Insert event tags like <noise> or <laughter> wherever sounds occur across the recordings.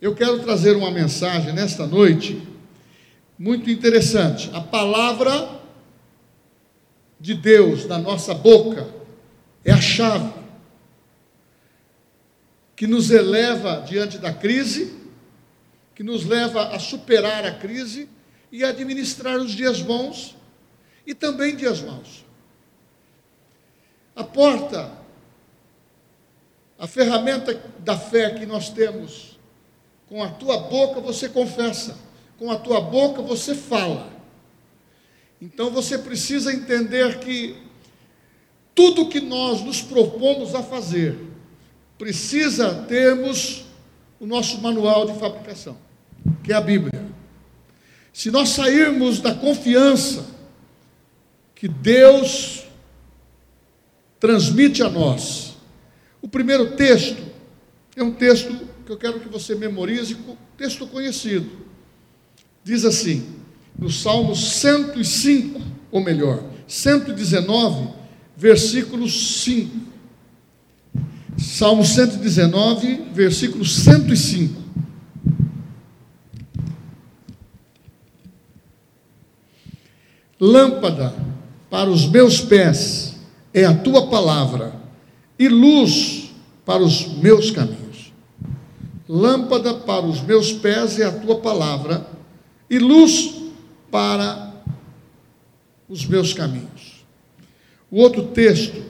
Eu quero trazer uma mensagem nesta noite muito interessante. A palavra de Deus na nossa boca é a chave que nos eleva diante da crise, que nos leva a superar a crise e a administrar os dias bons e também dias maus. A porta, a ferramenta da fé que nós temos, com a tua boca você confessa, com a tua boca você fala. Então você precisa entender que tudo que nós nos propomos a fazer, precisa termos o nosso manual de fabricação, que é a Bíblia. Se nós sairmos da confiança que Deus transmite a nós, o primeiro texto é um texto que eu quero que você memorize, texto conhecido. Diz assim: no Salmo 105, ou melhor, 119, versículo 5. Salmo 119, versículo 105. Lâmpada para os meus pés é a tua palavra, e luz para os meus caminhos. Lâmpada para os meus pés é a tua palavra, e luz para os meus caminhos. O outro texto,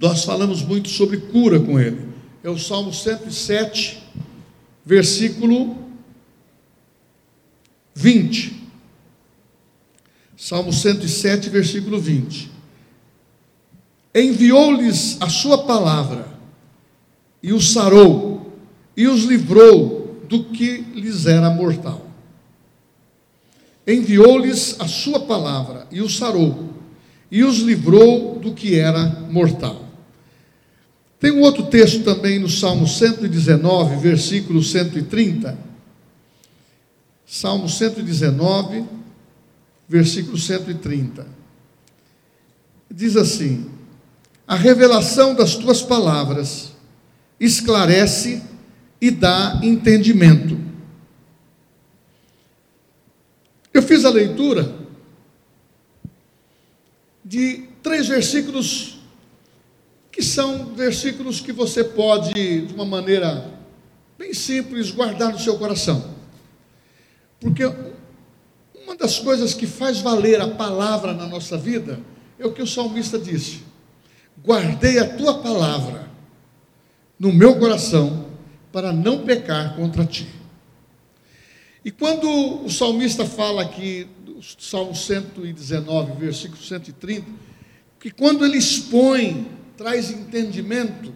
nós falamos muito sobre cura com ele, é o Salmo 107, versículo 20. Salmo 107, versículo 20. Enviou-lhes a sua palavra, e os sarou, e os livrou do que lhes era mortal enviou-lhes a sua palavra e os sarou, e os livrou do que era mortal. Tem um outro texto também no Salmo 119, versículo 130. Salmo 119, versículo 130. Diz assim: A revelação das tuas palavras esclarece e dá entendimento Eu fiz a leitura de três versículos que são versículos que você pode, de uma maneira bem simples, guardar no seu coração. Porque uma das coisas que faz valer a palavra na nossa vida é o que o salmista disse: Guardei a tua palavra no meu coração para não pecar contra ti. E quando o salmista fala aqui, Salmo 119, versículo 130, que quando ele expõe, traz entendimento,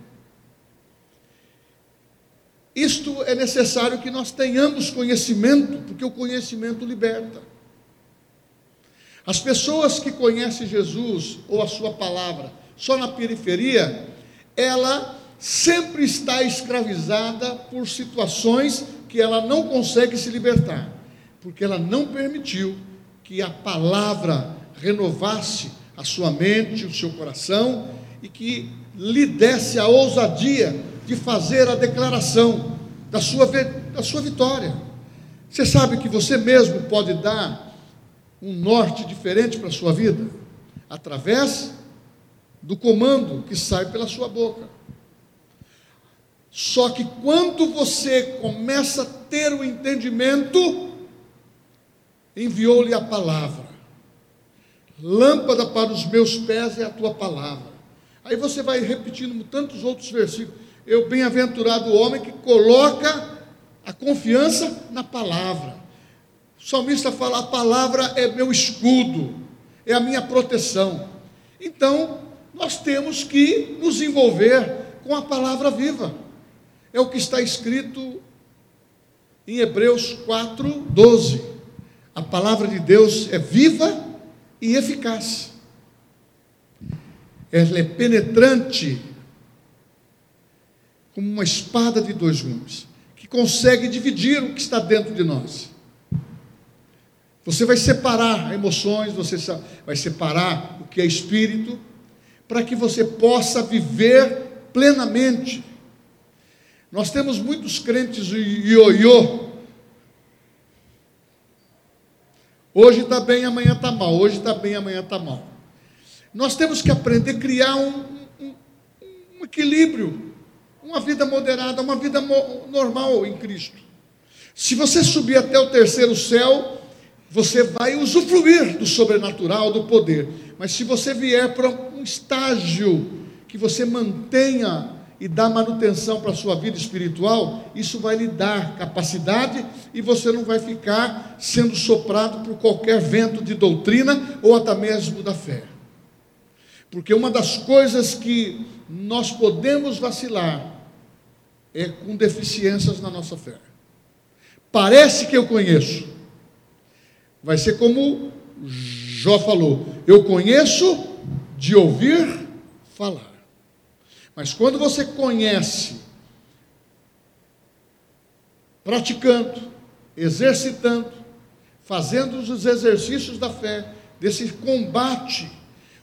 isto é necessário que nós tenhamos conhecimento, porque o conhecimento liberta. As pessoas que conhecem Jesus ou a sua palavra só na periferia, ela sempre está escravizada por situações que ela não consegue se libertar, porque ela não permitiu que a palavra renovasse a sua mente, o seu coração e que lhe desse a ousadia de fazer a declaração da sua, da sua vitória. Você sabe que você mesmo pode dar um norte diferente para a sua vida através do comando que sai pela sua boca. Só que quando você começa a ter o entendimento, enviou-lhe a palavra. Lâmpada para os meus pés é a tua palavra. Aí você vai repetindo tantos outros versículos. Eu, bem-aventurado o homem que coloca a confiança na palavra. O salmista fala: a palavra é meu escudo, é a minha proteção. Então, nós temos que nos envolver com a palavra viva. É o que está escrito em Hebreus 4, 12. A palavra de Deus é viva e eficaz. Ela é penetrante, como uma espada de dois gumes, que consegue dividir o que está dentro de nós. Você vai separar emoções, você vai separar o que é espírito, para que você possa viver plenamente Nós temos muitos crentes ioiô. Hoje está bem, amanhã está mal. Hoje está bem, amanhã está mal. Nós temos que aprender a criar um, um, um equilíbrio, uma vida moderada, uma vida normal em Cristo. Se você subir até o terceiro céu, você vai usufruir do sobrenatural, do poder. Mas se você vier para um estágio que você mantenha e dá manutenção para a sua vida espiritual, isso vai lhe dar capacidade e você não vai ficar sendo soprado por qualquer vento de doutrina ou até mesmo da fé. Porque uma das coisas que nós podemos vacilar é com deficiências na nossa fé. Parece que eu conheço. Vai ser como Jó falou: eu conheço de ouvir falar. Mas quando você conhece, praticando, exercitando, fazendo os exercícios da fé, desse combate,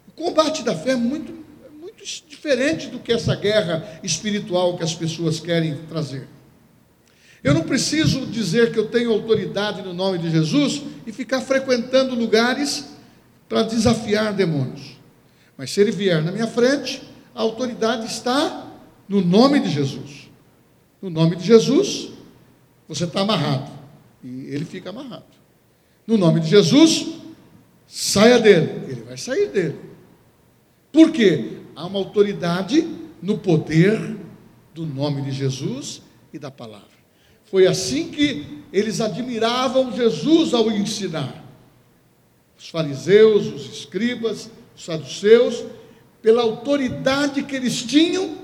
o combate da fé é muito, muito diferente do que essa guerra espiritual que as pessoas querem trazer. Eu não preciso dizer que eu tenho autoridade no nome de Jesus e ficar frequentando lugares para desafiar demônios. Mas se ele vier na minha frente, a autoridade está no nome de Jesus. No nome de Jesus, você está amarrado. E ele fica amarrado. No nome de Jesus, saia dele. Ele vai sair dele. Por quê? Há uma autoridade no poder do nome de Jesus e da palavra. Foi assim que eles admiravam Jesus ao ensinar. Os fariseus, os escribas, os saduceus, pela autoridade que eles tinham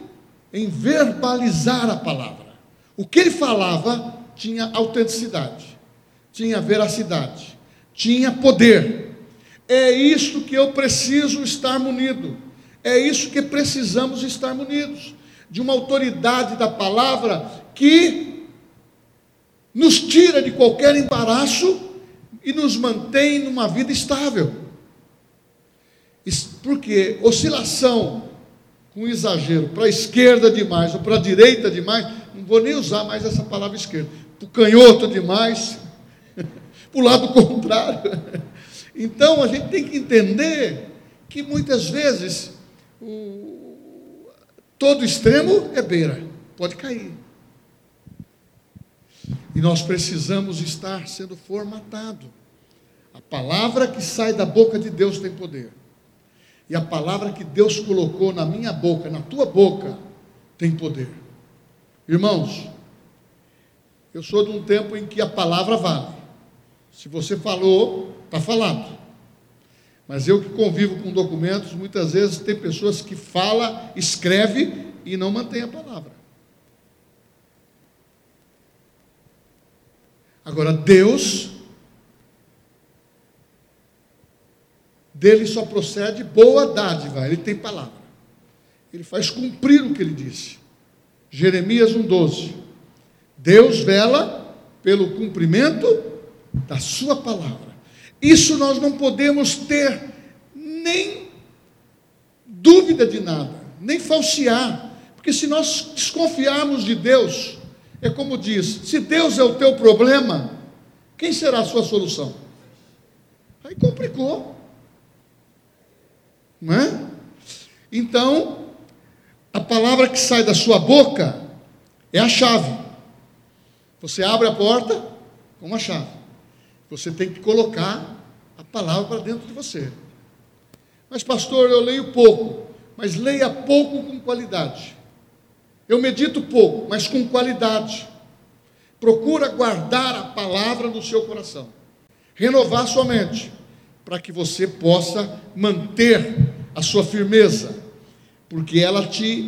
em verbalizar a palavra. O que ele falava tinha autenticidade, tinha veracidade, tinha poder. É isto que eu preciso estar munido. É isso que precisamos estar munidos de uma autoridade da palavra que nos tira de qualquer embaraço e nos mantém numa vida estável. Porque oscilação com exagero para a esquerda demais ou para a direita demais, não vou nem usar mais essa palavra esquerda, para o canhoto demais, <laughs> para o lado contrário. Então a gente tem que entender que muitas vezes o, todo extremo é beira, pode cair. E nós precisamos estar sendo formatado. A palavra que sai da boca de Deus tem poder. E a palavra que Deus colocou na minha boca, na tua boca, tem poder. Irmãos, eu sou de um tempo em que a palavra vale. Se você falou, está falado. Mas eu que convivo com documentos, muitas vezes tem pessoas que fala, escreve e não mantém a palavra. Agora, Deus dele só procede boa dádiva, ele tem palavra. Ele faz cumprir o que ele disse. Jeremias 1,12. Deus vela pelo cumprimento da sua palavra. Isso nós não podemos ter nem dúvida de nada, nem falsear, porque se nós desconfiarmos de Deus, é como diz: se Deus é o teu problema, quem será a sua solução? Aí complicou. Não é? Então, a palavra que sai da sua boca é a chave. Você abre a porta com uma chave. Você tem que colocar a palavra para dentro de você. Mas, pastor, eu leio pouco. Mas leia pouco com qualidade. Eu medito pouco, mas com qualidade. Procura guardar a palavra no seu coração. Renovar sua mente para que você possa manter a sua firmeza, porque ela te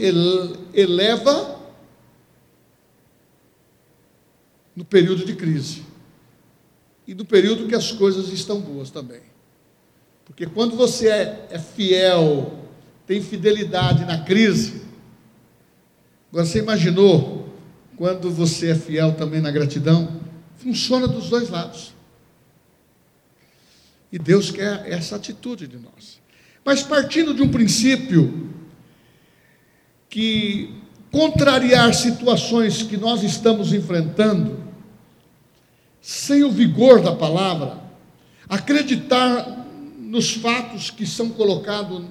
eleva no período de crise e no período que as coisas estão boas também. Porque quando você é, é fiel, tem fidelidade na crise, agora você imaginou quando você é fiel também na gratidão? Funciona dos dois lados. E Deus quer essa atitude de nós. Mas partindo de um princípio que contrariar situações que nós estamos enfrentando, sem o vigor da palavra, acreditar nos fatos que são colocados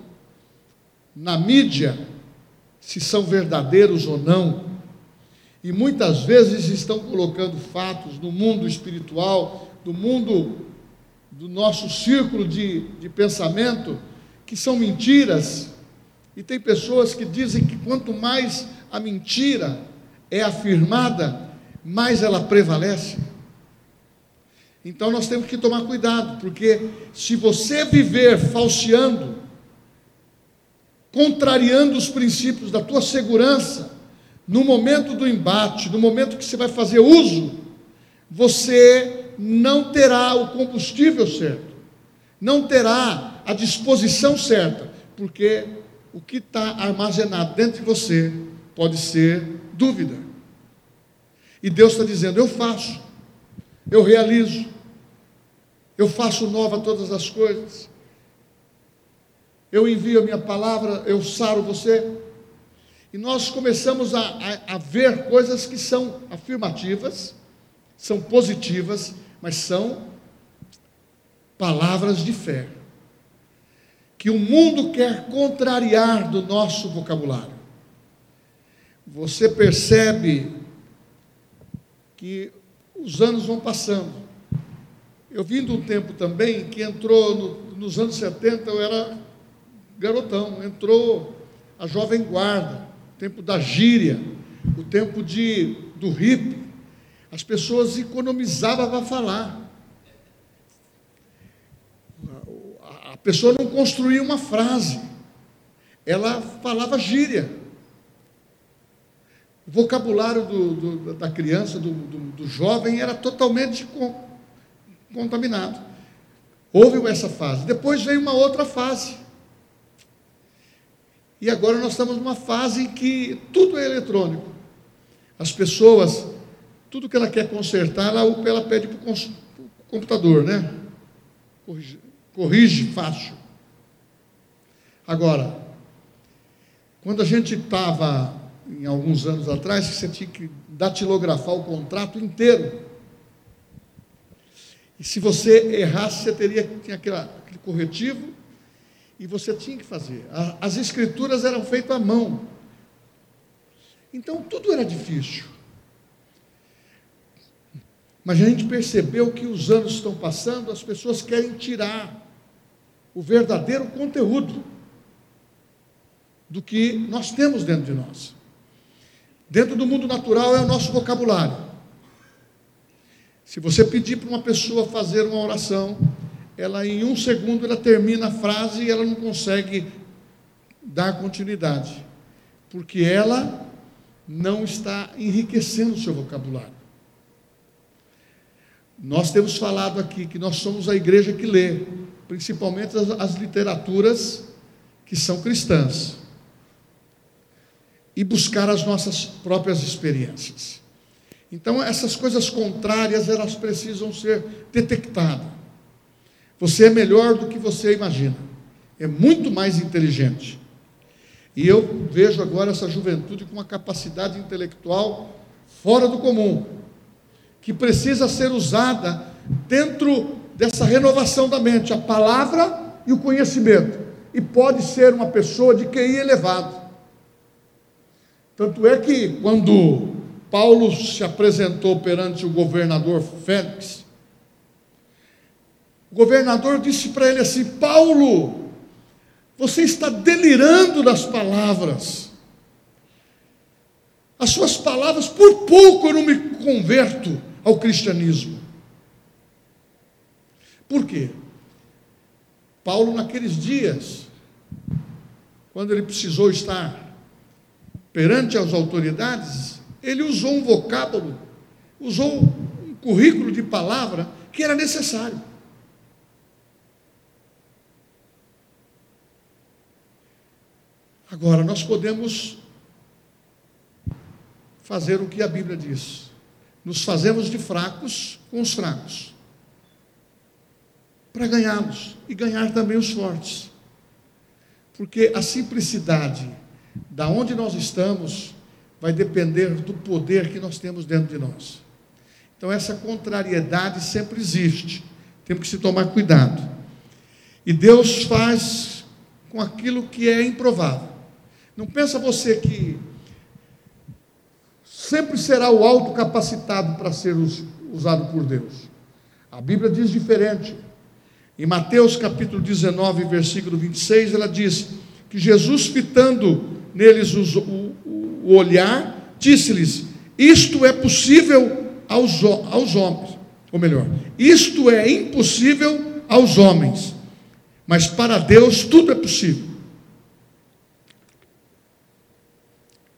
na mídia, se são verdadeiros ou não, e muitas vezes estão colocando fatos no mundo espiritual, do mundo do nosso círculo de, de pensamento, que são mentiras, e tem pessoas que dizem que quanto mais a mentira é afirmada, mais ela prevalece. Então nós temos que tomar cuidado, porque se você viver falseando, contrariando os princípios da tua segurança, no momento do embate, no momento que você vai fazer uso, você não terá o combustível certo, não terá a disposição certa, porque o que está armazenado dentro de você pode ser dúvida. E Deus está dizendo: Eu faço, eu realizo, eu faço nova todas as coisas, eu envio a minha palavra, eu saro você. E nós começamos a, a, a ver coisas que são afirmativas, são positivas, mas são palavras de fé, que o mundo quer contrariar do nosso vocabulário você percebe que os anos vão passando. Eu vim de um tempo também que entrou no, nos anos 70, eu era garotão, entrou a jovem guarda, o tempo da gíria, o tempo de, do hippie. As pessoas economizavam para falar. A pessoa não construía uma frase, ela falava gíria. O vocabulário do, do, da criança, do, do, jovem, era totalmente contaminado. Houve essa fase. Depois veio uma outra fase. E agora nós estamos numa fase em que tudo é eletrônico. As pessoas, tudo que ela quer consertar, ela, ela pede para o computador, né? Corrige, corrige fácil. Agora, quando a gente estava em alguns anos atrás, que você tinha que datilografar o contrato inteiro. E se você errasse, você teria tinha aquele, aquele corretivo e você tinha que fazer. As escrituras eram feitas à mão. Então tudo era difícil. Mas a gente percebeu que os anos estão passando, as pessoas querem tirar o verdadeiro conteúdo do que nós temos dentro de nós. Dentro do mundo natural é o nosso vocabulário. Se você pedir para uma pessoa fazer uma oração, ela em um segundo ela termina a frase e ela não consegue dar continuidade, porque ela não está enriquecendo o seu vocabulário. Nós temos falado aqui que nós somos a igreja que lê, principalmente as, as literaturas que são cristãs e buscar as nossas próprias experiências. Então, essas coisas contrárias, elas precisam ser detectadas. Você é melhor do que você imagina. É muito mais inteligente. E eu vejo agora essa juventude com uma capacidade intelectual fora do comum, que precisa ser usada dentro dessa renovação da mente, a palavra e o conhecimento. E pode ser uma pessoa de QI elevado tanto é que quando Paulo se apresentou perante o governador Félix, o governador disse para ele assim: Paulo, você está delirando das palavras. As suas palavras, por pouco eu não me converto ao cristianismo. Por quê? Paulo, naqueles dias, quando ele precisou estar perante as autoridades, ele usou um vocábulo, usou um currículo de palavra que era necessário. Agora, nós podemos fazer o que a Bíblia diz. Nos fazemos de fracos com os fracos, para ganhá-los e ganhar também os fortes. Porque a simplicidade da onde nós estamos, vai depender do poder que nós temos dentro de nós. Então, essa contrariedade sempre existe, temos que se tomar cuidado. E Deus faz com aquilo que é improvável. Não pensa você que sempre será o alto capacitado para ser usado por Deus. A Bíblia diz diferente. Em Mateus capítulo 19, versículo 26, ela diz que Jesus, fitando neles o, o, o olhar, disse-lhes: Isto é possível aos, aos homens. Ou melhor, isto é impossível aos homens, mas para Deus tudo é possível.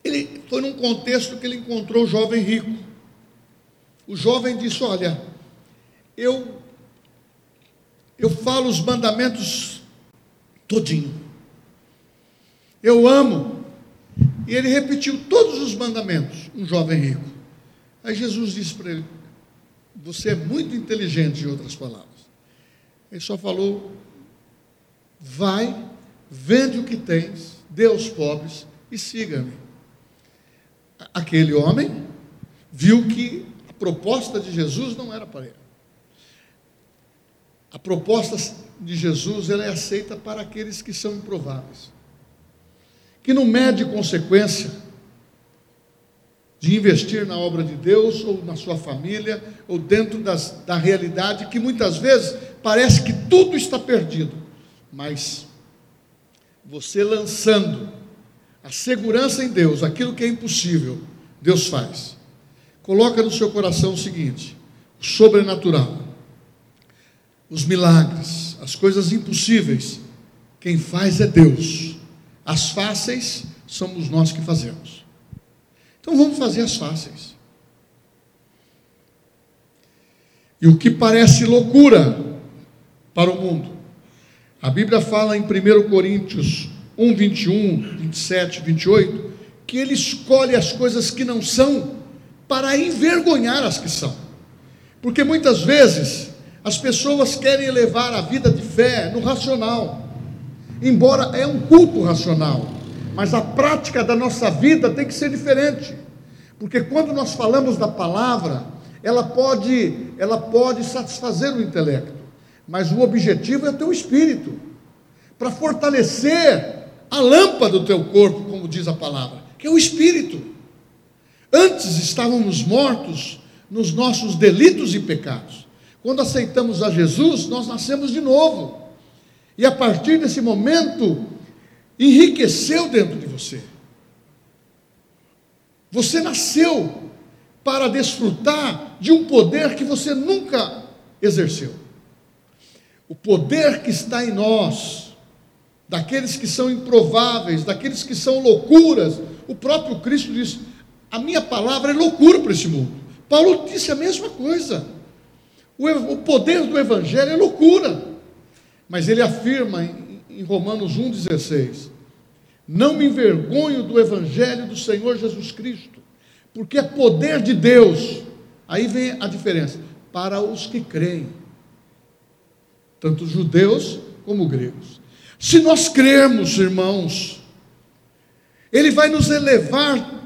Ele foi num contexto que ele encontrou o jovem rico. O jovem disse: Olha, eu eu falo os mandamentos todinho. Eu amo. E ele repetiu todos os mandamentos, um jovem rico. Aí Jesus disse para ele: Você é muito inteligente, em outras palavras. Ele só falou: Vai, vende o que tens, dê aos pobres e siga-me. Aquele homem viu que a proposta de Jesus não era para ele. A proposta de Jesus ela é aceita para aqueles que são improváveis, que não mede consequência de investir na obra de Deus ou na sua família ou dentro das, da realidade que muitas vezes parece que tudo está perdido, mas você lançando a segurança em Deus, aquilo que é impossível, Deus faz. Coloca no seu coração o seguinte: o sobrenatural os milagres, as coisas impossíveis, quem faz é Deus. As fáceis somos nós que fazemos. Então vamos fazer as fáceis. E o que parece loucura para o mundo. A Bíblia fala em 1 Coríntios 1, 21, 27, 28, que ele escolhe as coisas que não são para envergonhar as que são. Porque muitas vezes as pessoas querem levar a vida de fé no racional, embora é um culto racional, mas a prática da nossa vida tem que ser diferente, porque quando nós falamos da palavra, ela pode, ela pode satisfazer o intelecto, mas o objetivo é o teu espírito, para fortalecer a lâmpada do teu corpo, como diz a palavra, que é o espírito. Antes estávamos mortos nos nossos delitos e pecados. Quando aceitamos a Jesus, nós nascemos de novo. E a partir desse momento, enriqueceu dentro de você. Você nasceu para desfrutar de um poder que você nunca exerceu. O poder que está em nós, daqueles que são improváveis, daqueles que são loucuras. O próprio Cristo diz: A minha palavra é loucura para esse mundo. Paulo disse a mesma coisa. O poder do Evangelho é loucura. Mas ele afirma em Romanos 1,16: Não me envergonho do Evangelho do Senhor Jesus Cristo, porque é poder de Deus. Aí vem a diferença: para os que creem, tanto judeus como gregos. Se nós crermos, irmãos, Ele vai nos elevar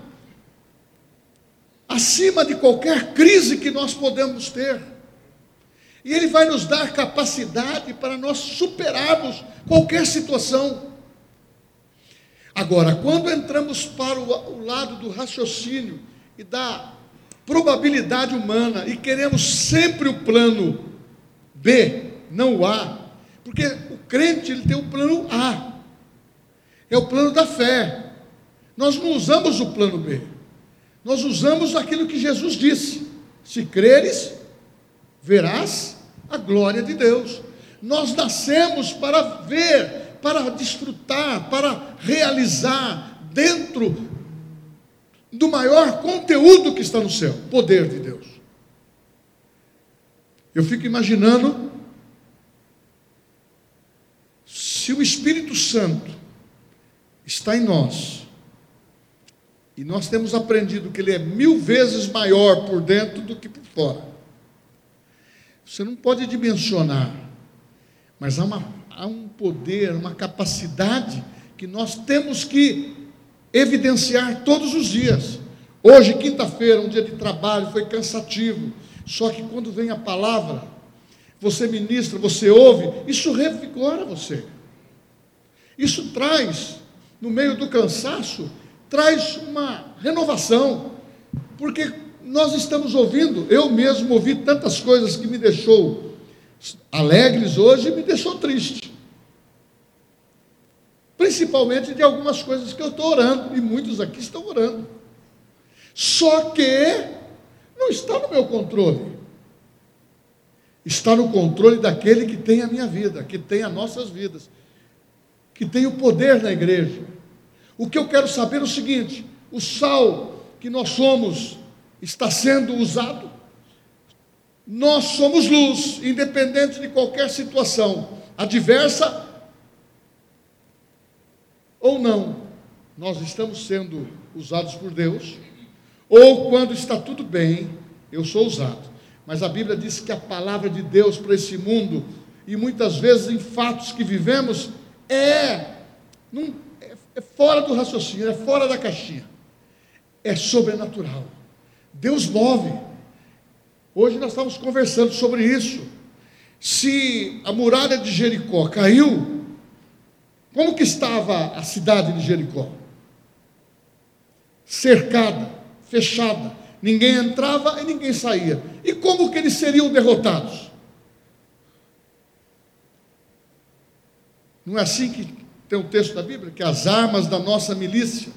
acima de qualquer crise que nós podemos ter. E Ele vai nos dar capacidade para nós superarmos qualquer situação. Agora, quando entramos para o, lado do raciocínio e da probabilidade humana e queremos sempre o plano B, não o A, porque o crente ele tem o plano A, é o plano da fé. Nós não usamos o plano B, nós usamos aquilo que Jesus disse: se creres, verás a glória de Deus. Nós nascemos para ver, para desfrutar, para realizar dentro do maior conteúdo que está no céu poder de Deus. Eu fico imaginando se o Espírito Santo está em nós, e nós temos aprendido que ele é mil vezes maior por dentro do que por fora. Você não pode dimensionar, mas há, uma, há um poder, uma capacidade que nós temos que evidenciar todos os dias. Hoje, quinta-feira, um dia de trabalho, foi cansativo. Só que quando vem a palavra, você ministra, você ouve, isso revigora você. Isso traz, no meio do cansaço, traz uma renovação. Porque nós estamos ouvindo, eu mesmo ouvi tantas coisas que me deixou alegres hoje e me deixou triste. Principalmente de algumas coisas que eu estou orando, e muitos aqui estão orando. Só que não está no meu controle. Está no controle daquele que tem a minha vida, que tem as nossas vidas, que tem o poder na igreja. O que eu quero saber é o seguinte: o sal que nós somos está sendo usado? Nós somos luz, independente de qualquer situação, adversa ou não. Nós estamos sendo usados por Deus, ou quando está tudo bem, eu sou usado. Mas a Bíblia diz que a palavra de Deus para esse mundo, e muitas vezes em fatos que vivemos, é, é, é fora do raciocínio, é fora da caixinha, é sobrenatural. Deus move. Hoje nós estamos conversando sobre isso. Se a muralha de Jericó caiu, como que estava a cidade de Jericó? Cercada, fechada. Ninguém entrava e ninguém saía. E como que eles seriam derrotados? Não é assim que tem o um texto da Bíblia? Que as armas da nossa milícia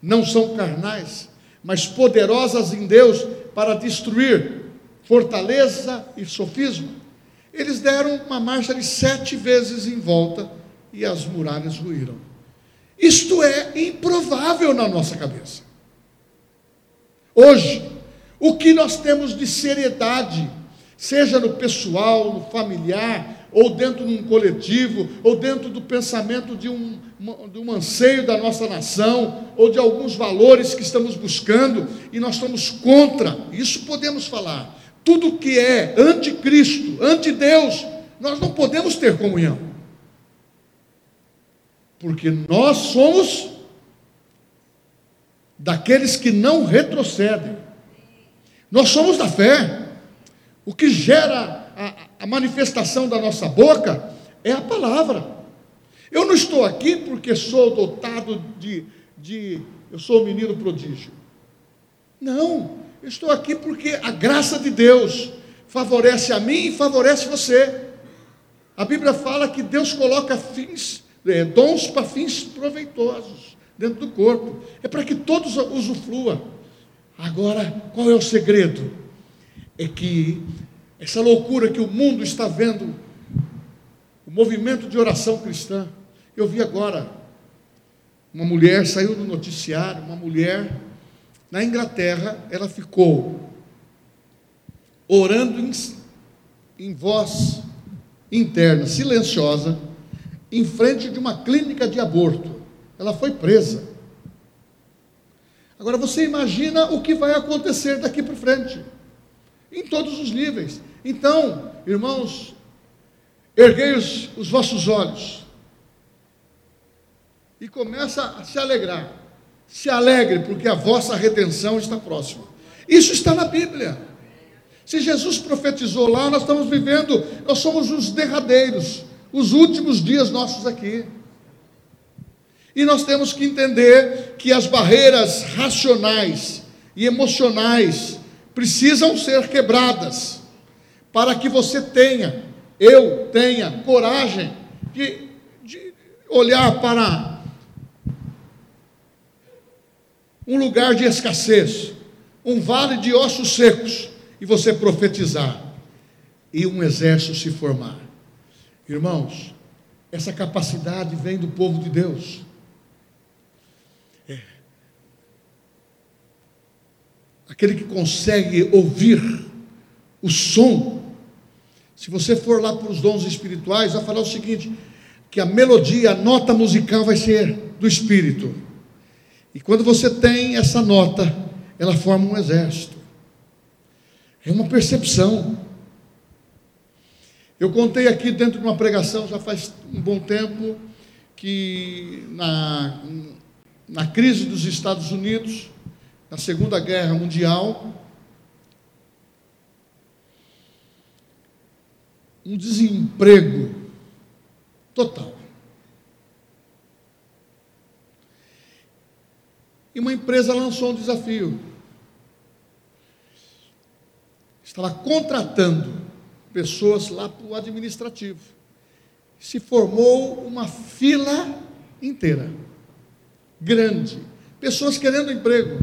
não são carnais, mas poderosas em Deus para destruir fortaleza e sofisma. Eles deram uma marcha de sete vezes em volta e as muralhas ruíram. Isto é improvável na nossa cabeça. Hoje, o que nós temos de seriedade, seja no pessoal, no familiar, ou dentro de um coletivo, ou dentro do pensamento de um, de um anseio da nossa nação, ou de alguns valores que estamos buscando, e nós estamos contra, isso podemos falar. Tudo que é anticristo, anti-Deus, nós não podemos ter comunhão. Porque nós somos daqueles que não retrocedem. Nós somos da fé. O que gera a, a manifestação da nossa boca é a palavra. Eu não estou aqui porque sou dotado de, de eu sou um menino prodígio. Não, eu estou aqui porque a graça de Deus favorece a mim e favorece você. A Bíblia fala que Deus coloca fins, é, dons para fins proveitosos dentro do corpo. É para que todos usufruam. Agora, qual é o segredo? É que essa loucura que o mundo está vendo, o movimento de oração cristã. Eu vi agora uma mulher, saiu no noticiário, uma mulher na Inglaterra, ela ficou orando em, em voz interna, silenciosa, em frente de uma clínica de aborto. Ela foi presa. Agora você imagina o que vai acontecer daqui para frente, em todos os níveis. Então, irmãos, erguei os, os vossos olhos e começa a se alegrar. Se alegre, porque a vossa redenção está próxima. Isso está na Bíblia. Se Jesus profetizou lá, nós estamos vivendo, nós somos os derradeiros, os últimos dias nossos aqui. E nós temos que entender que as barreiras racionais e emocionais precisam ser quebradas para que você tenha, eu tenha coragem de, de olhar para um lugar de escassez, um vale de ossos secos, e você profetizar, e um exército se formar. Irmãos, essa capacidade vem do povo de Deus. É. Aquele que consegue ouvir o som se você for lá para os dons espirituais, vai falar o seguinte: que a melodia, a nota musical vai ser do espírito. E quando você tem essa nota, ela forma um exército. É uma percepção. Eu contei aqui dentro de uma pregação, já faz um bom tempo, que na, na crise dos Estados Unidos, na Segunda Guerra Mundial, um desemprego total. E uma empresa lançou um desafio. Estava contratando pessoas lá para o administrativo. Se formou uma fila inteira, grande, pessoas querendo emprego.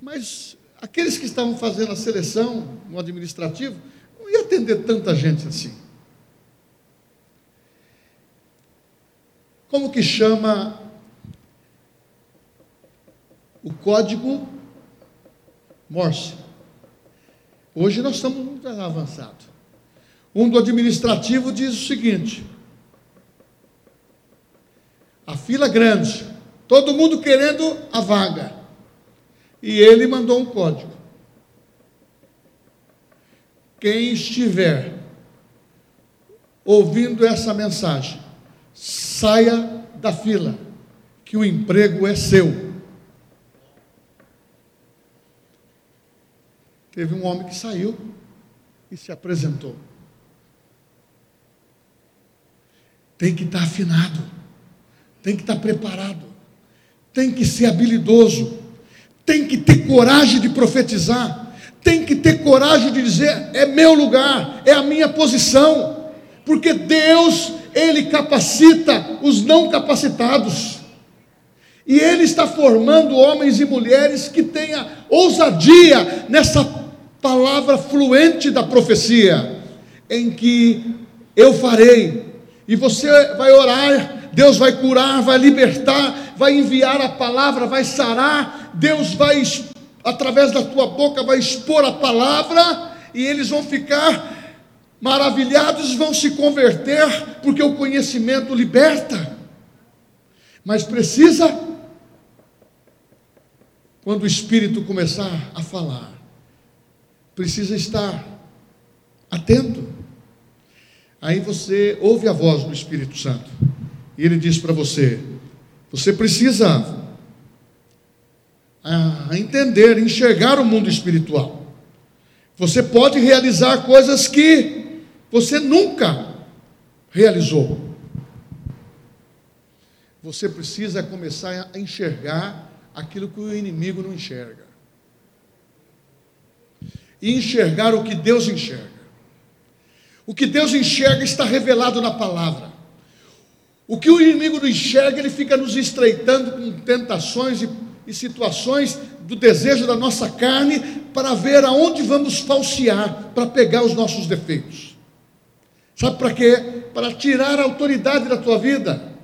Mas aqueles que estavam fazendo a seleção no administrativo não ia atender tanta gente assim. Como que chama o código Morse? Hoje nós estamos muito avançados. Um do administrativo diz o seguinte: a fila grande, todo mundo querendo a vaga. E ele mandou um código. Quem estiver ouvindo essa mensagem, saia da fila, que o emprego é seu. Teve um homem que saiu e se apresentou. Tem que estar afinado, tem que estar preparado, tem que ser habilidoso, tem que ter coragem de profetizar tem que ter coragem de dizer: é meu lugar, é a minha posição, porque Deus, Ele capacita os não capacitados, e Ele está formando homens e mulheres que tenham ousadia nessa palavra fluente da profecia, em que eu farei, e você vai orar, Deus vai curar, vai libertar, vai enviar a palavra, vai sarar, Deus vai através da tua boca, vai expor a palavra e eles vão ficar maravilhados, vão se converter, porque o conhecimento liberta. Mas precisa, quando o Espírito começar a falar, precisa estar atento. Aí você ouve a voz do Espírito Santo, e ele diz para você: você precisa a entender, enxergar o mundo espiritual. Você pode realizar coisas que você nunca realizou. Você precisa começar a enxergar aquilo que o inimigo não enxerga. E enxergar o que Deus enxerga. O que Deus enxerga está revelado na palavra. O que o inimigo não enxerga, ele fica nos estreitando com tentações e e situações do desejo da nossa carne para ver aonde vamos falsear, para pegar os nossos defeitos. Sabe para quê? Para tirar a autoridade da tua vida.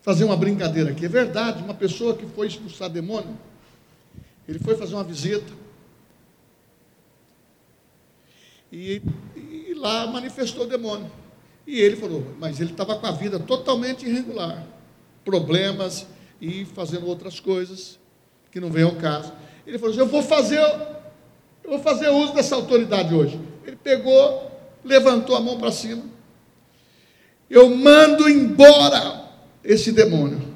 Fazer uma brincadeira aqui. É verdade, uma pessoa que foi expulsar demônio, ele foi fazer uma visita. E, e lá manifestou o demônio. E ele falou, mas ele estava com a vida totalmente irregular problemas e fazendo outras coisas que não vem ao caso. Ele falou assim: Eu vou fazer, eu vou fazer uso dessa autoridade hoje. Ele pegou, levantou a mão para cima. Eu mando embora esse demônio.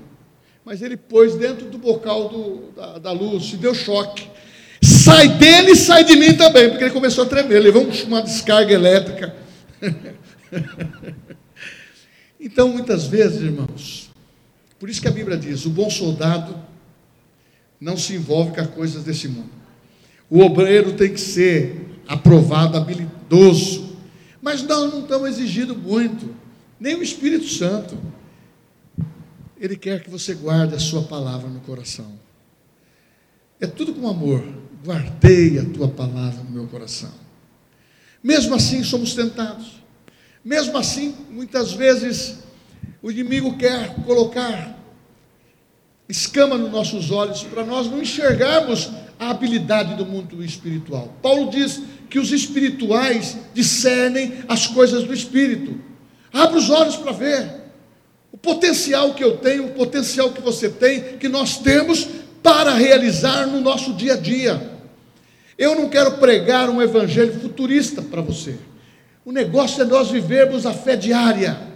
Mas ele pôs dentro do bocal do, da, da luz, se deu choque. Sai dele e sai de mim também, porque ele começou a tremer, levou uma descarga elétrica. <laughs> então, muitas vezes, irmãos, por isso que a Bíblia diz: o bom soldado não se envolve com as coisas desse mundo. O obreiro tem que ser aprovado, habilidoso. Mas nós não estamos exigindo muito, nem o Espírito Santo. Ele quer que você guarde a sua palavra no coração. É tudo com amor. Guardei a tua palavra no meu coração. Mesmo assim, somos tentados. Mesmo assim, muitas vezes o inimigo quer colocar escama nos nossos olhos para nós não enxergarmos a habilidade do mundo espiritual. Paulo diz que os espirituais discernem as coisas do espírito. Abra os olhos para ver o potencial que eu tenho, o potencial que você tem, que nós temos para realizar no nosso dia a dia. Eu não quero pregar um evangelho futurista para você. O negócio é nós vivermos a fé diária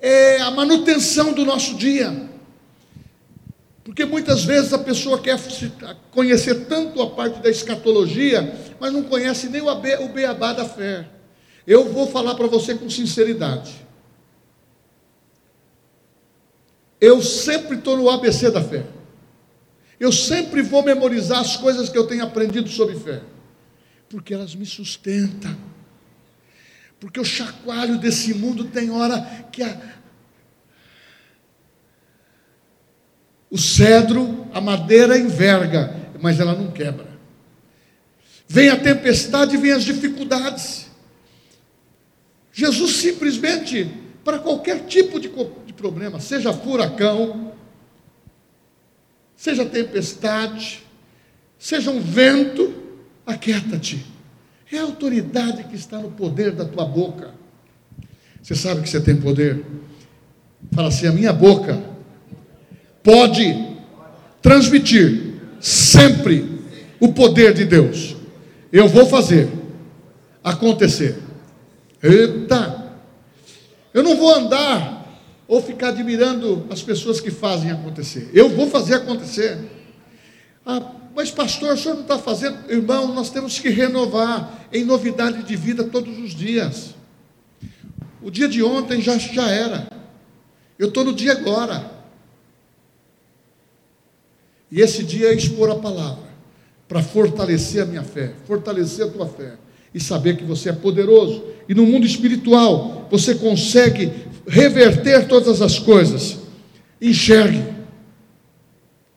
é a manutenção do nosso dia. Porque muitas vezes a pessoa quer conhecer tanto a parte da escatologia, mas não conhece nem o beabá da fé. Eu vou falar para você com sinceridade. Eu sempre estou no ABC da fé. Eu sempre vou memorizar as coisas que eu tenho aprendido sobre fé, porque elas me sustentam. Porque o chacoalho desse mundo tem hora que a, O cedro, a madeira enverga, mas ela não quebra. Vem a tempestade, vem as dificuldades. Jesus simplesmente, para qualquer tipo de, de problema, seja furacão, seja tempestade, seja um vento, aquieta-te. É a autoridade que está no poder da tua boca. Você sabe que você tem poder? Fala assim: a minha boca pode transmitir sempre o poder de Deus. Eu vou fazer acontecer. Eita! Eu não vou andar ou ficar admirando as pessoas que fazem acontecer. Eu vou fazer acontecer. Ah, mas pastor, o senhor não está fazendo? Irmão, nós temos que renovar em novidade de vida todos os dias. O dia de ontem já, já era. Eu estou no dia agora. E esse dia é expor a palavra, para fortalecer a minha fé, fortalecer a tua fé, e saber que você é poderoso. E no mundo espiritual, você consegue reverter todas as coisas. Enxergue.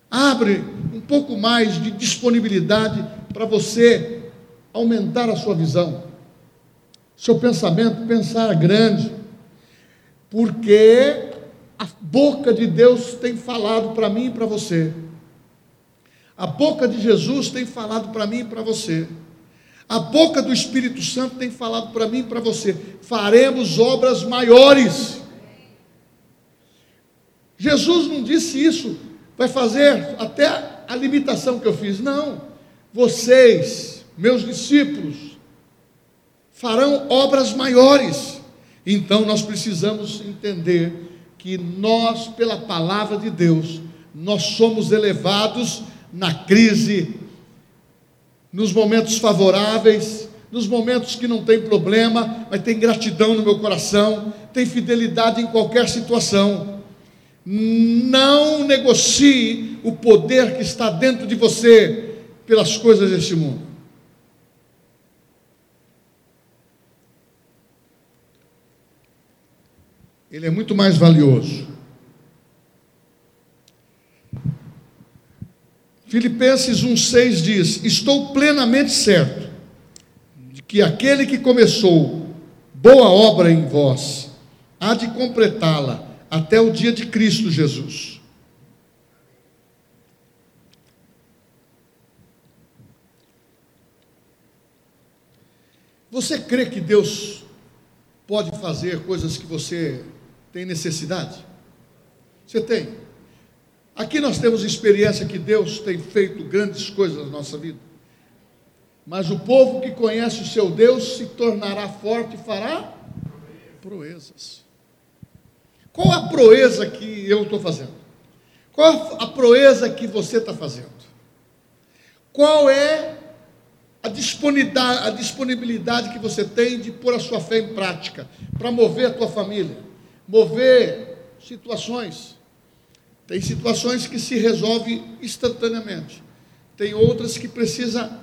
Abre pouco mais de disponibilidade para você aumentar a sua visão. Seu pensamento, pensar grande. Porque a boca de Deus tem falado para mim e para você. A boca de Jesus tem falado para mim e para você. A boca do Espírito Santo tem falado para mim e para você. Faremos obras maiores. Jesus não disse isso, vai fazer até a limitação que eu fiz. Não. Vocês, meus discípulos, farão obras maiores. Então nós precisamos entender que nós, pela palavra de Deus, nós somos elevados na crise, nos momentos favoráveis, nos momentos que não tem problema, mas tem gratidão no meu coração, tem fidelidade em qualquer situação. Não negocie o poder que está dentro de você pelas coisas deste mundo. Ele é muito mais valioso. Filipenses 1,6 diz: Estou plenamente certo de que aquele que começou boa obra em vós há de completá-la até o dia de Cristo Jesus. Você crê que Deus pode fazer coisas que você tem necessidade? Você tem? Aqui nós temos experiência que Deus tem feito grandes coisas na nossa vida. Mas o povo que conhece o seu Deus se tornará forte e fará proezas. Qual a proeza que eu estou fazendo? Qual a proeza que você está fazendo? Qual é a disponibilidade, a disponibilidade que você tem de pôr a sua fé em prática para mover a tua família, mover situações? Tem situações que se resolve instantaneamente. Tem outras que precisa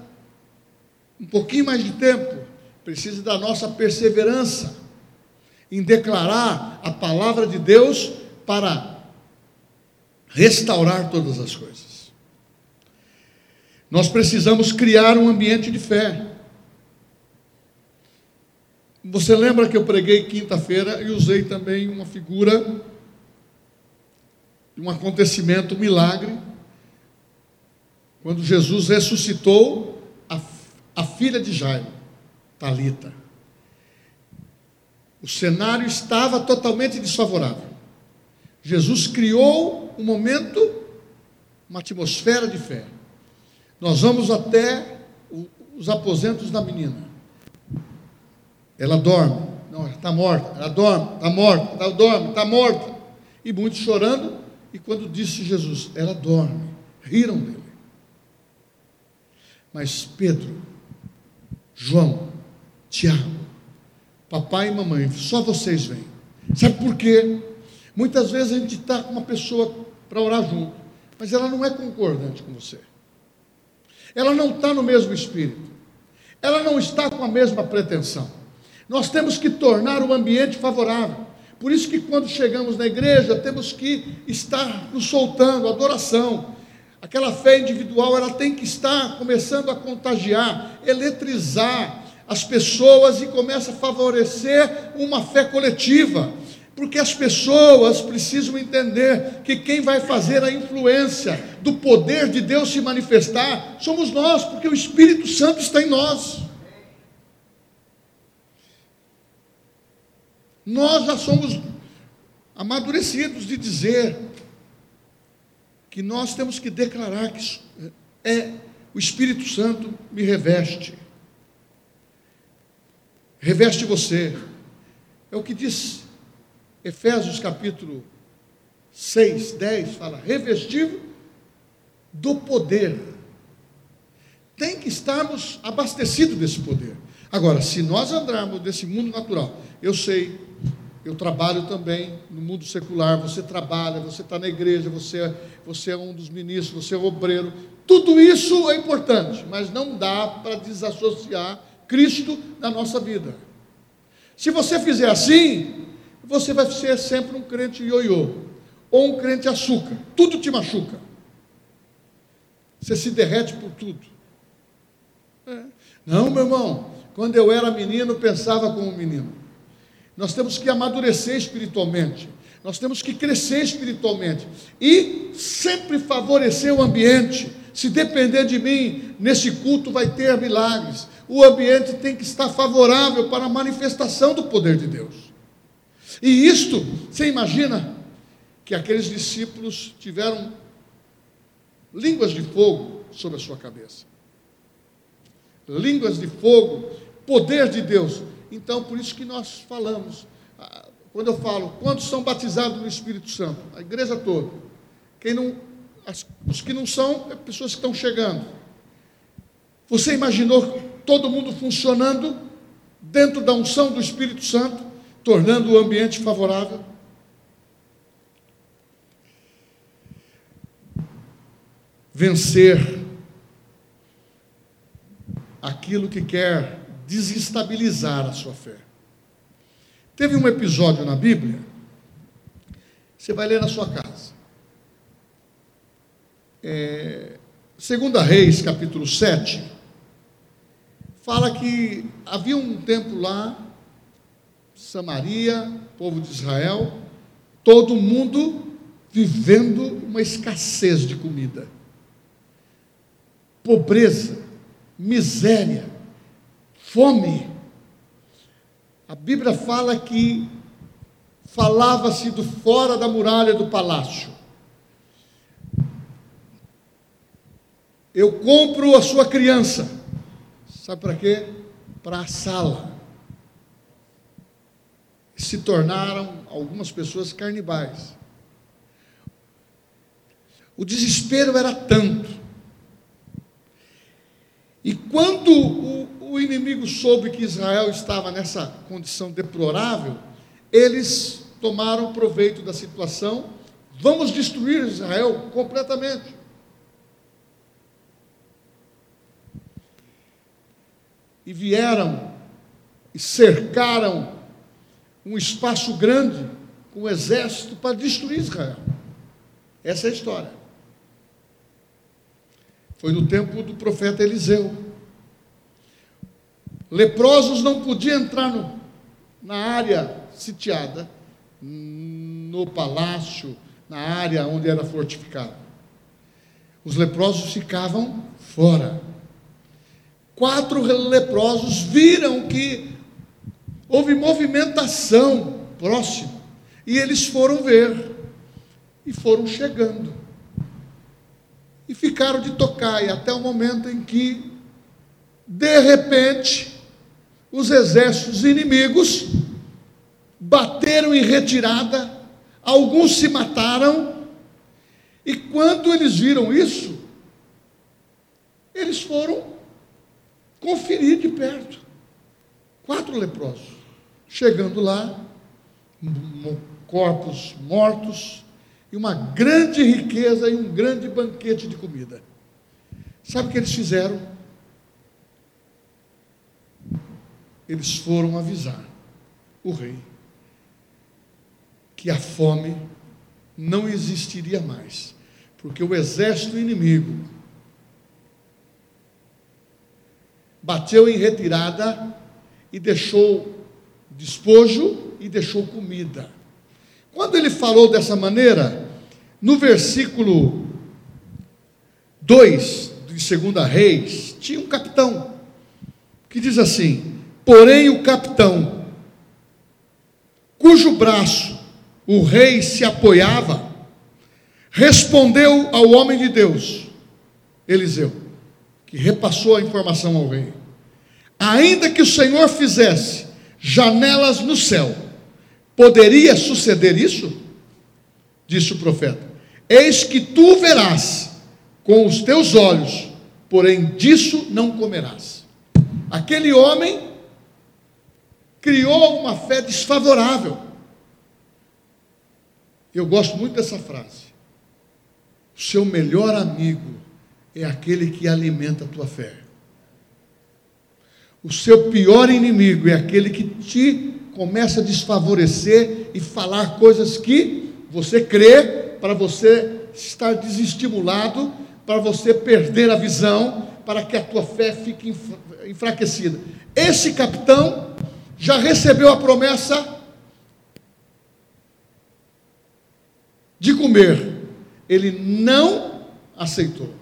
um pouquinho mais de tempo, precisa da nossa perseverança em declarar a palavra de Deus para restaurar todas as coisas. Nós precisamos criar um ambiente de fé. Você lembra que eu preguei quinta-feira e usei também uma figura um acontecimento, um milagre, quando Jesus ressuscitou a, a filha de Jairo, Talita. O cenário estava totalmente desfavorável. Jesus criou um momento, uma atmosfera de fé. Nós vamos até os aposentos da menina. Ela dorme. Não, está morta, ela dorme, está morta, ela dorme, está morta. E muitos chorando, e quando disse Jesus, ela dorme, riram dele. Mas Pedro, João, Tiago, papai e mamãe, só vocês vêm. Sabe por quê? Muitas vezes a gente está com uma pessoa para orar junto, mas ela não é concordante com você. Ela não está no mesmo espírito. Ela não está com a mesma pretensão. Nós temos que tornar o ambiente favorável. Por isso que quando chegamos na igreja, temos que estar nos soltando, adoração. Aquela fé individual, ela tem que estar começando a contagiar, eletrizar as pessoas e começa a favorecer uma fé coletiva. Porque as pessoas precisam entender que quem vai fazer a influência do poder de Deus se manifestar somos nós, porque o Espírito Santo está em nós. Nós já somos amadurecidos de dizer que nós temos que declarar que é o Espírito Santo me reveste. Reveste você. É o que diz Efésios capítulo 6, 10, fala, revestido do poder. Tem que estarmos abastecidos desse poder. Agora, se nós andarmos desse mundo natural, eu sei, eu trabalho também no mundo secular, você trabalha, você está na igreja, você, você é um dos ministros, você é obreiro, tudo isso é importante, mas não dá para desassociar Cristo da nossa vida. Se você fizer assim, você vai ser sempre um crente ioiô, ou um crente açúcar, tudo te machuca. Você se derrete por tudo. É. Não, meu irmão, quando eu era menino, pensava como menino. Nós temos que amadurecer espiritualmente, nós temos que crescer espiritualmente e sempre favorecer o ambiente. Se depender de mim, nesse culto vai ter milagres. O ambiente tem que estar favorável para a manifestação do poder de Deus. E isto, você imagina que aqueles discípulos tiveram línguas de fogo sobre a sua cabeça. Línguas de fogo, poder de Deus. Então, por isso que nós falamos, ah, quando eu falo, quantos são batizados no Espírito Santo? A igreja toda. Quem não, as, os que não são, é pessoas que estão chegando. Você imaginou todo mundo funcionando dentro da unção do Espírito Santo? tornando o ambiente favorável. Vencer aquilo que quer desestabilizar a sua fé. Teve um episódio na Bíblia, você vai ler na sua casa. É, segunda Reis, capítulo 7, fala que havia um templo lá Samaria, povo de Israel, todo mundo vivendo uma escassez de comida, pobreza, miséria, fome. A Bíblia fala que falava-se do fora da muralha do palácio. Eu compro a sua criança. Sabe para quê? Para a sala se tornaram algumas pessoas carnibais. O desespero era tanto. E quando o, o, inimigo soube que Israel estava nessa condição deplorável, eles tomaram proveito da situação. Vamos destruir Israel completamente. E vieram e cercaram um espaço grande com um exército para destruir Israel. Essa é a história. Foi no tempo do profeta Eliseu. Leprosos não podiam entrar no, na área sitiada, no palácio, na área onde era fortificado. Os leprosos ficavam fora. Quatro leprosos viram que houve movimentação próxima. E eles foram ver. E foram chegando. E ficaram de tocar, e até o momento em que, de repente, os exércitos inimigos bateram em retirada, alguns se mataram, e quando eles viram isso, eles foram conferir de perto. Quatro leprosos. Chegando lá, corpos mortos, e uma grande riqueza e um grande banquete de comida. Sabe o que eles fizeram? Eles foram avisar o rei que a fome não existiria mais, porque o exército inimigo bateu em retirada e deixou despojo e deixou comida. Quando ele falou dessa maneira, no versículo 2 de 2 Reis, tinha um capitão que diz assim: Porém, o capitão, cujo braço o rei se apoiava, respondeu ao homem de Deus, Eliseu, que repassou a informação ao rei: Ainda que o Senhor fizesse janelas no céu, Poderia suceder isso? Disse o profeta: Eis que tu verás com os teus olhos, porém disso não comerás. Aquele homem criou uma fé desfavorável. Eu gosto muito dessa frase. O seu melhor amigo é aquele que alimenta a tua fé. O seu pior inimigo é aquele que te começa a desfavorecer e falar coisas que você crê, para você estar desestimulado, para você perder a visão, para que a tua fé fique enfraquecida. Esse capitão já recebeu a promessa de comer, ele não aceitou.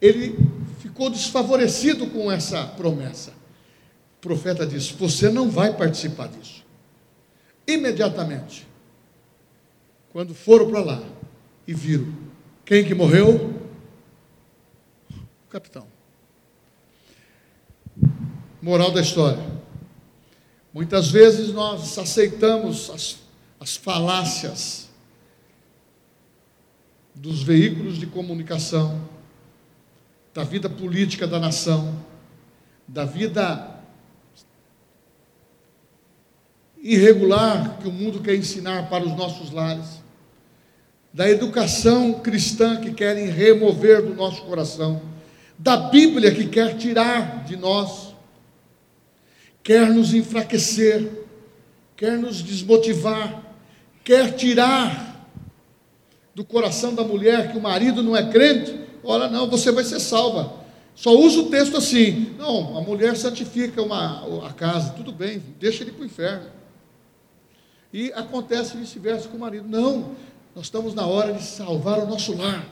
Ele ficou desfavorecido com essa promessa. O profeta disse: Você não vai participar disso. Imediatamente, quando foram para lá e viram quem que morreu? O capitão. Moral da história. Muitas vezes nós aceitamos as, as falácias dos veículos de comunicação, da vida política da nação, da vida irregular que o mundo quer ensinar para os nossos lares, da educação cristã que querem remover do nosso coração, da Bíblia que quer tirar de nós, quer nos enfraquecer, quer nos desmotivar, quer tirar do coração da mulher que o marido não é crente, ora não, você vai ser salva. Só usa o texto assim. Não, a mulher santifica uma, a casa, tudo bem, deixa ele para o inferno. E acontece vice-versa com o marido. Não, nós estamos na hora de salvar o nosso lar.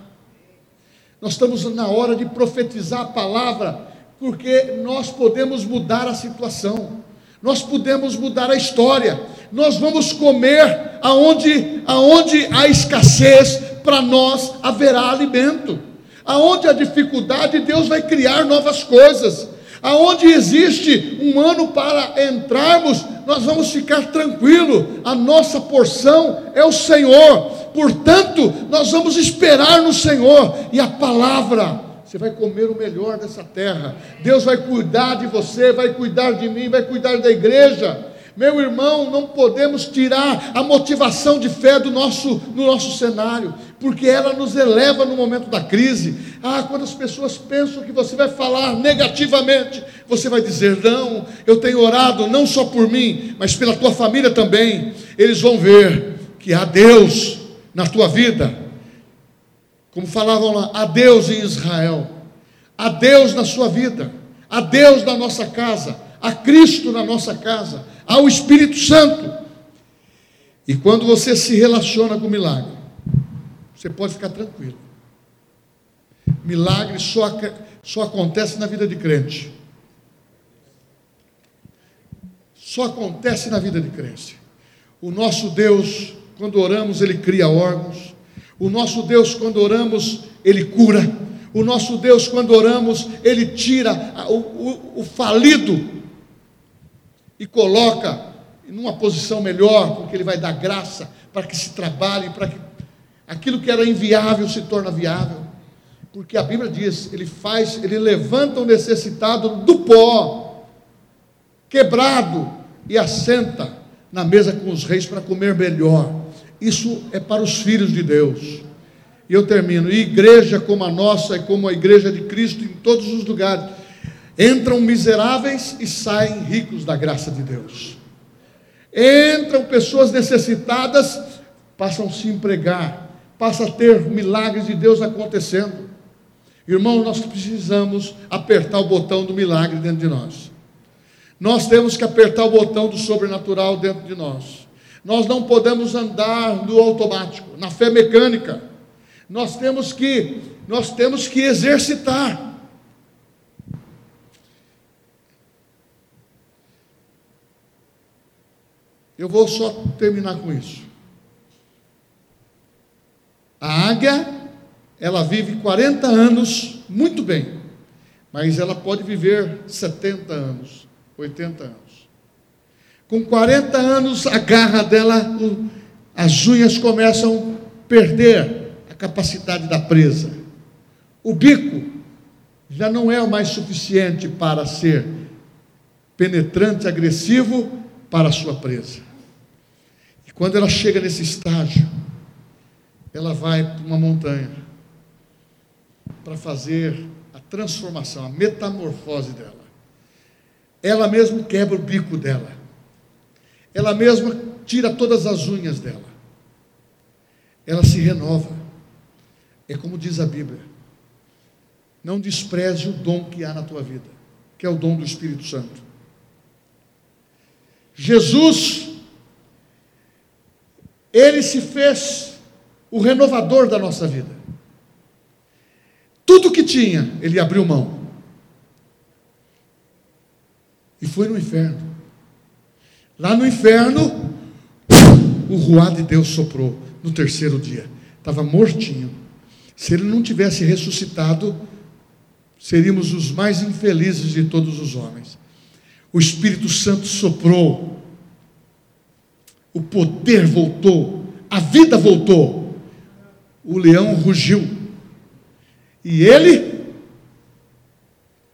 Nós estamos na hora de profetizar a palavra, porque nós podemos mudar a situação. Nós podemos mudar a história. Nós vamos comer aonde aonde há escassez, para nós haverá alimento. Aonde há dificuldade, Deus vai criar novas coisas. Aonde existe um ano para entrarmos, nós vamos ficar tranquilo. A nossa porção é o Senhor. Portanto, nós vamos esperar no Senhor e a palavra você vai comer o melhor dessa terra. Deus vai cuidar de você, vai cuidar de mim, vai cuidar da igreja. Meu irmão, não podemos tirar a motivação de fé do nosso, no nosso cenário, porque ela nos eleva no momento da crise. Ah, quando as pessoas pensam que você vai falar negativamente, você vai dizer: Não, eu tenho orado não só por mim, mas pela tua família também. Eles vão ver que há Deus na tua vida, como falavam lá, há Deus em Israel, há Deus na sua vida, há Deus na nossa casa, há Cristo na nossa casa ao Espírito Santo. E quando você se relaciona com o milagre, você pode ficar tranquilo. Milagre só, só acontece na vida de crente. Só acontece na vida de crente. O nosso Deus, quando oramos, Ele cria órgãos. O nosso Deus, quando oramos, Ele cura. O nosso Deus, quando oramos, Ele tira o, o, o falido e coloca numa posição melhor, porque Ele vai dar graça para que se trabalhe, para que aquilo que era inviável se torne viável. Porque a Bíblia diz, Ele faz, Ele levanta o necessitado do pó, quebrado, e assenta na mesa com os reis para comer melhor. Isso é para os filhos de Deus. E eu termino. E igreja como a nossa e como a igreja de Cristo em todos os lugares, entram miseráveis e saem ricos da graça de Deus. Entram pessoas necessitadas, passam a se empregar, passam a ter milagres de Deus acontecendo. Irmão, nós precisamos apertar o botão do milagre dentro de nós. Nós temos que apertar o botão do sobrenatural dentro de nós. Nós não podemos andar no automático, na fé mecânica. Nós temos que nós temos que exercitar. Eu vou só terminar com isso. A águia, ela vive 40 anos muito bem, mas ela pode viver 70 anos, 80 anos. Com 40 anos, a garra dela, as unhas começam a perder a capacidade da presa. O bico já não é o mais suficiente para ser penetrante, agressivo para a sua presa. Quando ela chega nesse estágio, ela vai para uma montanha para fazer a transformação, a metamorfose dela. Ela mesma quebra o bico dela. Ela mesma tira todas as unhas dela. Ela se renova. É como diz a Bíblia. Não despreze o dom que há na tua vida, que é o dom do Espírito Santo. Jesus, ele se fez o renovador da nossa vida. Tudo que tinha, ele abriu mão. E foi no inferno. Lá no inferno, o ruá de Deus soprou no terceiro dia. Estava mortinho. Se ele não tivesse ressuscitado, seríamos os mais infelizes de todos os homens o Espírito Santo soprou, o poder voltou, a vida voltou, o leão rugiu, e ele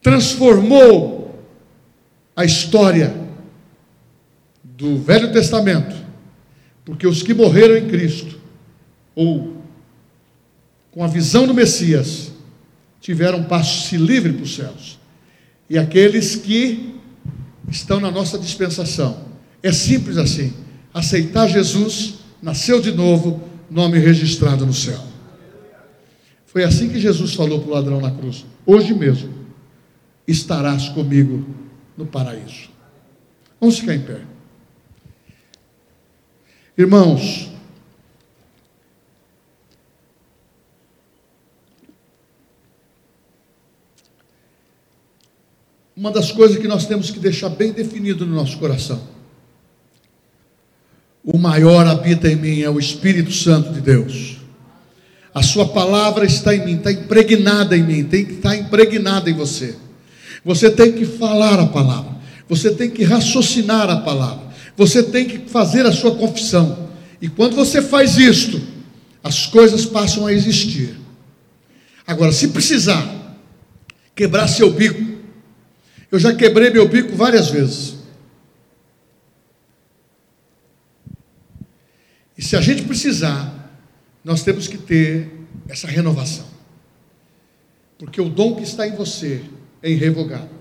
transformou a história do Velho Testamento, porque os que morreram em Cristo, ou com a visão do Messias, tiveram passo-se livre para os céus, e aqueles que estão na nossa dispensação. É simples assim. Aceitar Jesus, nasceu de novo, nome registrado no céu. Foi assim que Jesus falou para o ladrão na cruz: Hoje mesmo estarás comigo no paraíso. Vamos ficar em pé. Irmãos, uma das coisas que nós temos que deixar bem definido no nosso coração. O maior habita em mim é o Espírito Santo de Deus. A sua palavra está em mim, está impregnada em mim, tem que estar impregnada em você. Você tem que falar a palavra, você tem que raciocinar a palavra, você tem que fazer a sua confissão. E quando você faz isto, as coisas passam a existir. Agora, se precisar quebrar seu bico, eu já quebrei meu bico várias vezes. E se a gente precisar, nós temos que ter essa renovação. Porque o dom que está em você é irrevogável.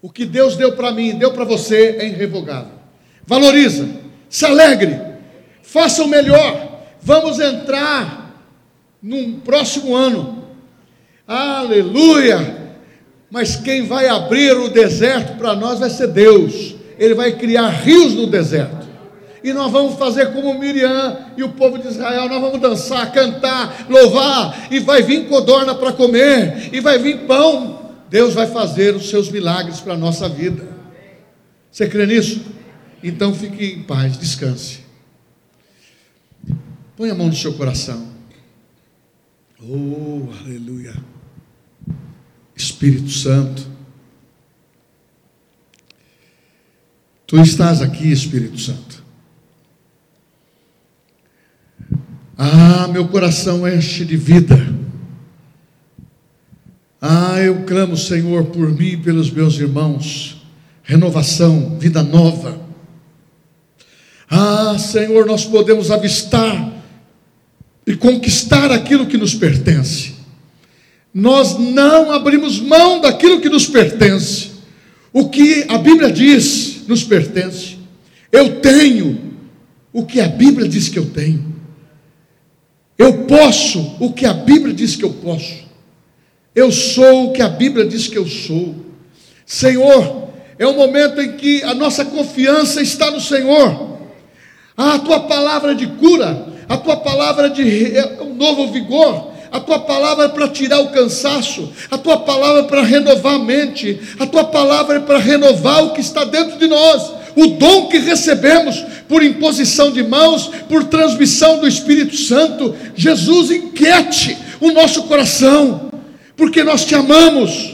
O que Deus deu para mim, deu para você é irrevogável. Valoriza, se alegre, faça o melhor. Vamos entrar num próximo ano. Aleluia! Mas quem vai abrir o deserto para nós vai ser Deus. Ele vai criar rios no deserto. E nós vamos fazer como Miriam e o povo de Israel, nós vamos dançar, cantar, louvar, e vai vir codorna para comer, e vai vir pão. Deus vai fazer os seus milagres para a nossa vida. Você crê nisso? Então fique em paz, descanse. Põe a mão no seu coração. Oh, aleluia. Espírito Santo. Tu estás aqui, Espírito Santo. Ah, meu coração enche de vida. Ah, eu clamo, Senhor, por mim e pelos meus irmãos. Renovação, vida nova. Ah, Senhor, nós podemos avistar e conquistar aquilo que nos pertence. Nós não abrimos mão daquilo que nos pertence. O que a Bíblia diz nos pertence. Eu tenho o que a Bíblia diz que eu tenho. Eu posso o que a Bíblia diz que eu posso. Eu sou o que a Bíblia diz que eu sou. Senhor, é o momento em que a nossa confiança está no Senhor. Ah, a tua palavra de cura, a tua palavra de é um novo vigor, a tua palavra é para tirar o cansaço, a tua palavra é para renovar a mente, a tua palavra é para renovar o que está dentro de nós, o dom que recebemos por imposição de mãos, por transmissão do Espírito Santo. Jesus, inquiete o nosso coração, porque nós te amamos.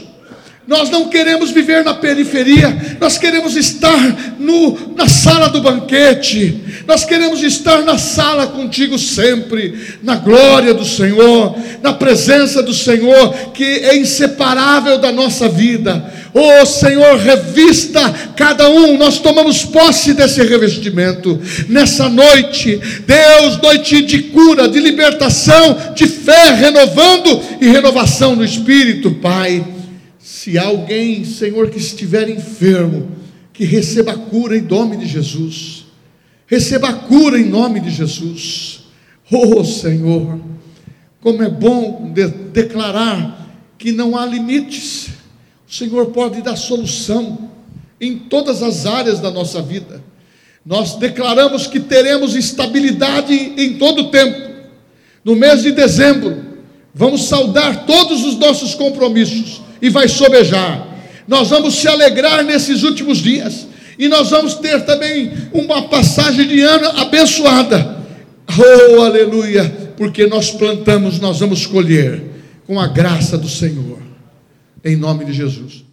Nós não queremos viver na periferia, nós queremos estar no, na sala do banquete, nós queremos estar na sala contigo sempre, na glória do Senhor, na presença do Senhor, que é inseparável da nossa vida. Oh Senhor, revista cada um, nós tomamos posse desse revestimento nessa noite. Deus, noite de cura, de libertação, de fé, renovando e renovação no Espírito, Pai. Se alguém, Senhor, que estiver enfermo, que receba a cura em nome de Jesus. Receba a cura em nome de Jesus. Oh Senhor, como é bom de declarar que não há limites. O Senhor pode dar solução em todas as áreas da nossa vida. Nós declaramos que teremos estabilidade em todo o tempo. No mês de dezembro, vamos saudar todos os nossos compromissos e vai sobejar. Nós vamos se alegrar nesses últimos dias e nós vamos ter também uma passagem de ano abençoada. Oh, aleluia! Porque nós plantamos, nós vamos colher com a graça do Senhor. Em nome de Jesus.